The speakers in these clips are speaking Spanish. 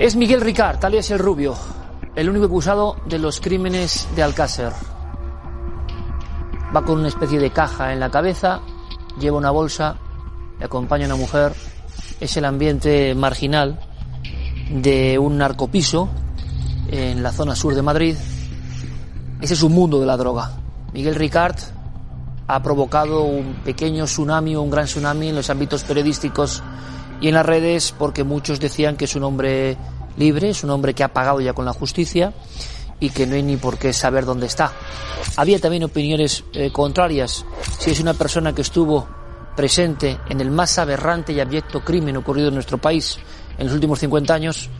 Es Miguel Ricard, alias el Rubio, el único acusado de los crímenes de Alcácer. Va con una especie de caja en la cabeza, lleva una bolsa, le acompaña una mujer. Es el ambiente marginal de un narcopiso en la zona sur de Madrid. Ese es un mundo de la droga. Miguel Ricard ha provocado un pequeño tsunami un gran tsunami en los ámbitos periodísticos y en las redes porque muchos decían que es un hombre libre, es un hombre que ha pagado ya con la justicia y que no hay ni por qué saber dónde está. Había también opiniones eh, contrarias. Si es una persona que estuvo presente en el más aberrante y abyecto crimen ocurrido en nuestro país en los últimos 50 años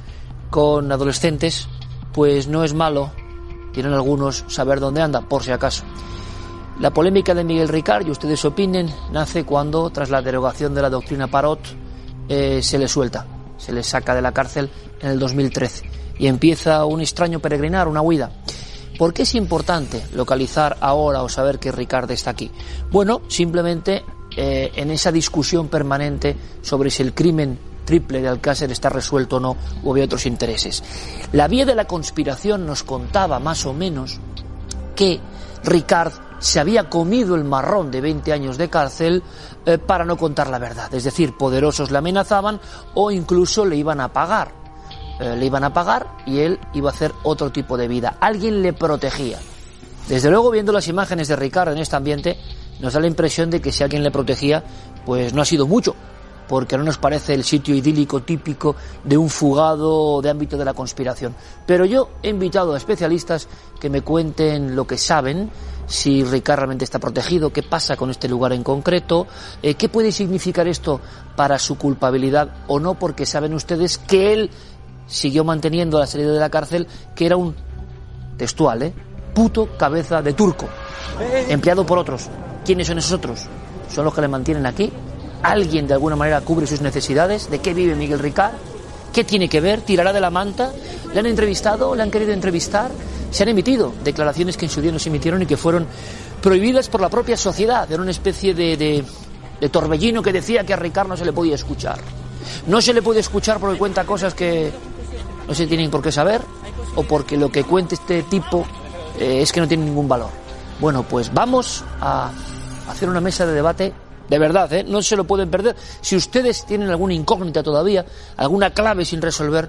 con adolescentes, pues no es malo, tienen algunos, saber dónde anda, por si acaso. La polémica de Miguel Ricard, y ustedes opinen, nace cuando, tras la derogación de la doctrina Parot, eh, se le suelta, se le saca de la cárcel en el 2013 y empieza un extraño peregrinar, una huida. ¿Por qué es importante localizar ahora o saber que Ricardo está aquí? Bueno, simplemente eh, en esa discusión permanente sobre si el crimen triple de Alcácer está resuelto o no, o había otros intereses. La vía de la conspiración nos contaba más o menos que Ricard se había comido el marrón de 20 años de cárcel eh, para no contar la verdad. Es decir, poderosos le amenazaban o incluso le iban a pagar. Eh, le iban a pagar y él iba a hacer otro tipo de vida. Alguien le protegía. Desde luego, viendo las imágenes de Ricardo en este ambiente, nos da la impresión de que si alguien le protegía, pues no ha sido mucho, porque no nos parece el sitio idílico típico de un fugado de ámbito de la conspiración. Pero yo he invitado a especialistas que me cuenten lo que saben si Ricard realmente está protegido, qué pasa con este lugar en concreto, eh, qué puede significar esto para su culpabilidad o no, porque saben ustedes que él siguió manteniendo la salida de la cárcel, que era un textual, ¿eh? puto cabeza de turco, empleado por otros. ¿Quiénes son esos otros? Son los que le mantienen aquí. ¿Alguien de alguna manera cubre sus necesidades? ¿De qué vive Miguel Ricard? ¿Qué tiene que ver? ¿Tirará de la manta? ¿Le han entrevistado? ¿Le han querido entrevistar? Se han emitido declaraciones que en su día no se emitieron y que fueron prohibidas por la propia sociedad. Era una especie de, torbellino que decía que a Ricard no se le podía escuchar. No se le puede escuchar porque cuenta cosas que no se tienen por qué saber o porque lo que cuente este tipo eh, es que no tiene ningún valor. Bueno, pues vamos a hacer una mesa de debate de verdad, ¿eh? no se lo pueden perder. Si ustedes tienen alguna incógnita todavía, alguna clave sin resolver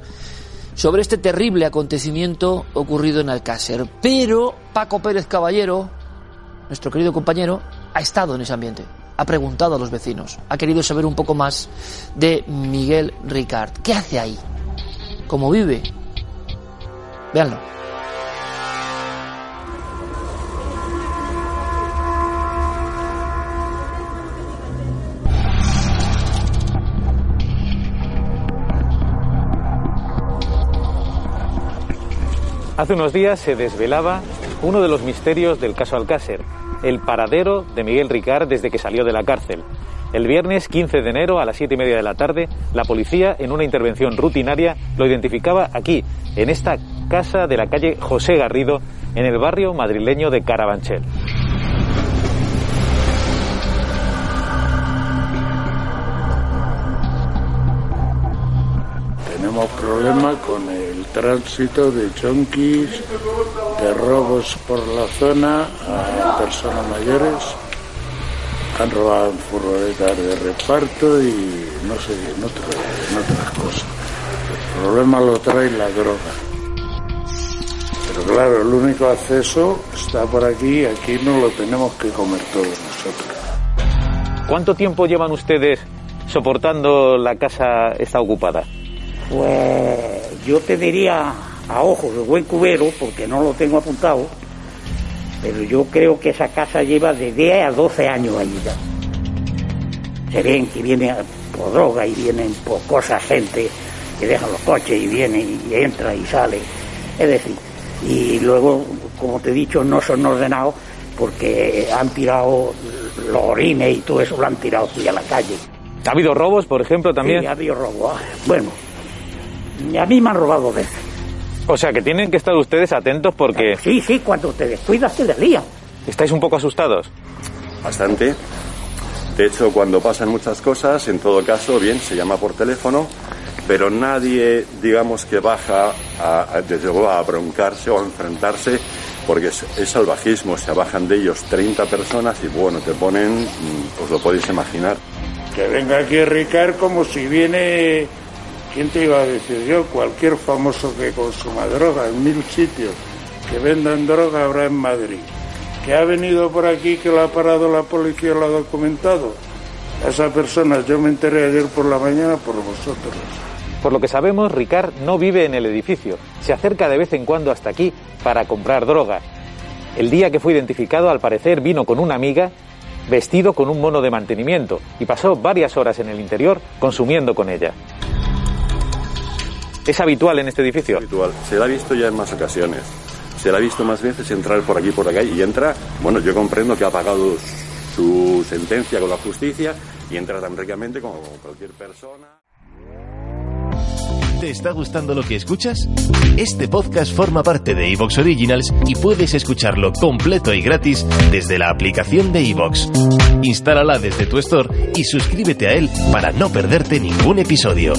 sobre este terrible acontecimiento ocurrido en Alcácer. Pero Paco Pérez Caballero, nuestro querido compañero, ha estado en ese ambiente. Ha preguntado a los vecinos, ha querido saber un poco más de Miguel Ricard. ¿Qué hace ahí? ¿Cómo vive? Véanlo. Hace unos días se desvelaba uno de los misterios del caso Alcácer, el paradero de Miguel Ricard desde que salió de la cárcel. El viernes 15 de enero a las 7 y media de la tarde, la policía, en una intervención rutinaria, lo identificaba aquí, en esta casa de la calle José Garrido, en el barrio madrileño de Carabanchel. Tenemos problemas con el tránsito de chonquis, de robos por la zona a personas mayores. han robado furgonetas de reparto y no sé, en, otras cosas. El problema lo trae la droga. Pero claro, el único acceso está por aquí y aquí no lo tenemos que comer todos nosotros. ¿Cuánto tiempo llevan ustedes soportando la casa está ocupada? Pues yo te diría a ojos de buen cubero, porque no lo tengo apuntado, pero yo creo que esa casa lleva de 10 a 12 años ahí ya. Se ven que viene por droga y vienen por cosas, gente que dejan los coches y viene y entra y sale. Es decir, y luego, como te he dicho, no son ordenados porque han tirado los orines y todo eso lo han tirado aquí a la calle. ¿Ha habido robos, por ejemplo, también? Sí, ha habido robos. Bueno, a mí me han robado veces. O sea, que tienen que estar ustedes atentos porque... Sí, sí, cuando te descuidas te lían. ¿Estáis un poco asustados? Bastante. De hecho, cuando pasan muchas cosas, en todo caso, bien, se llama por teléfono, pero nadie, digamos, que baja a, desde luego a broncarse o a enfrentarse, porque es, es, salvajismo. Se bajan de ellos 30 personas y bueno, te ponen, os lo podéis imaginar. Que venga aquí Ricard como si viene ¿Quién te iba a decir yo? Cualquier famoso que consuma droga en mil sitios, que vendan droga habrá en Madrid. Que ha venido por aquí, que lo ha parado la policía, lo ha documentado. A esa persona yo me enteré ayer por la mañana por vosotros. Por lo que sabemos, Ricard no vive en el edificio. Se acerca de vez en cuando hasta aquí para comprar droga. El día que fue identificado, al parecer, vino con una amiga vestido con un mono de mantenimiento y pasó varias horas en el interior consumiendo con ella. ¿Es habitual en este edificio? Habitual. Se la ha visto ya en más ocasiones. Se la ha visto más veces entrar por aquí por acá y entra, bueno, yo comprendo que ha pagado su sentencia con la justicia y entra tan ricamente como cualquier persona. ¿Te está gustando lo que escuchas? Este podcast forma parte de Evox Originals y puedes escucharlo completo y gratis desde la aplicación de Evox. Instálala desde tu store y suscríbete a él para no perderte ningún episodio.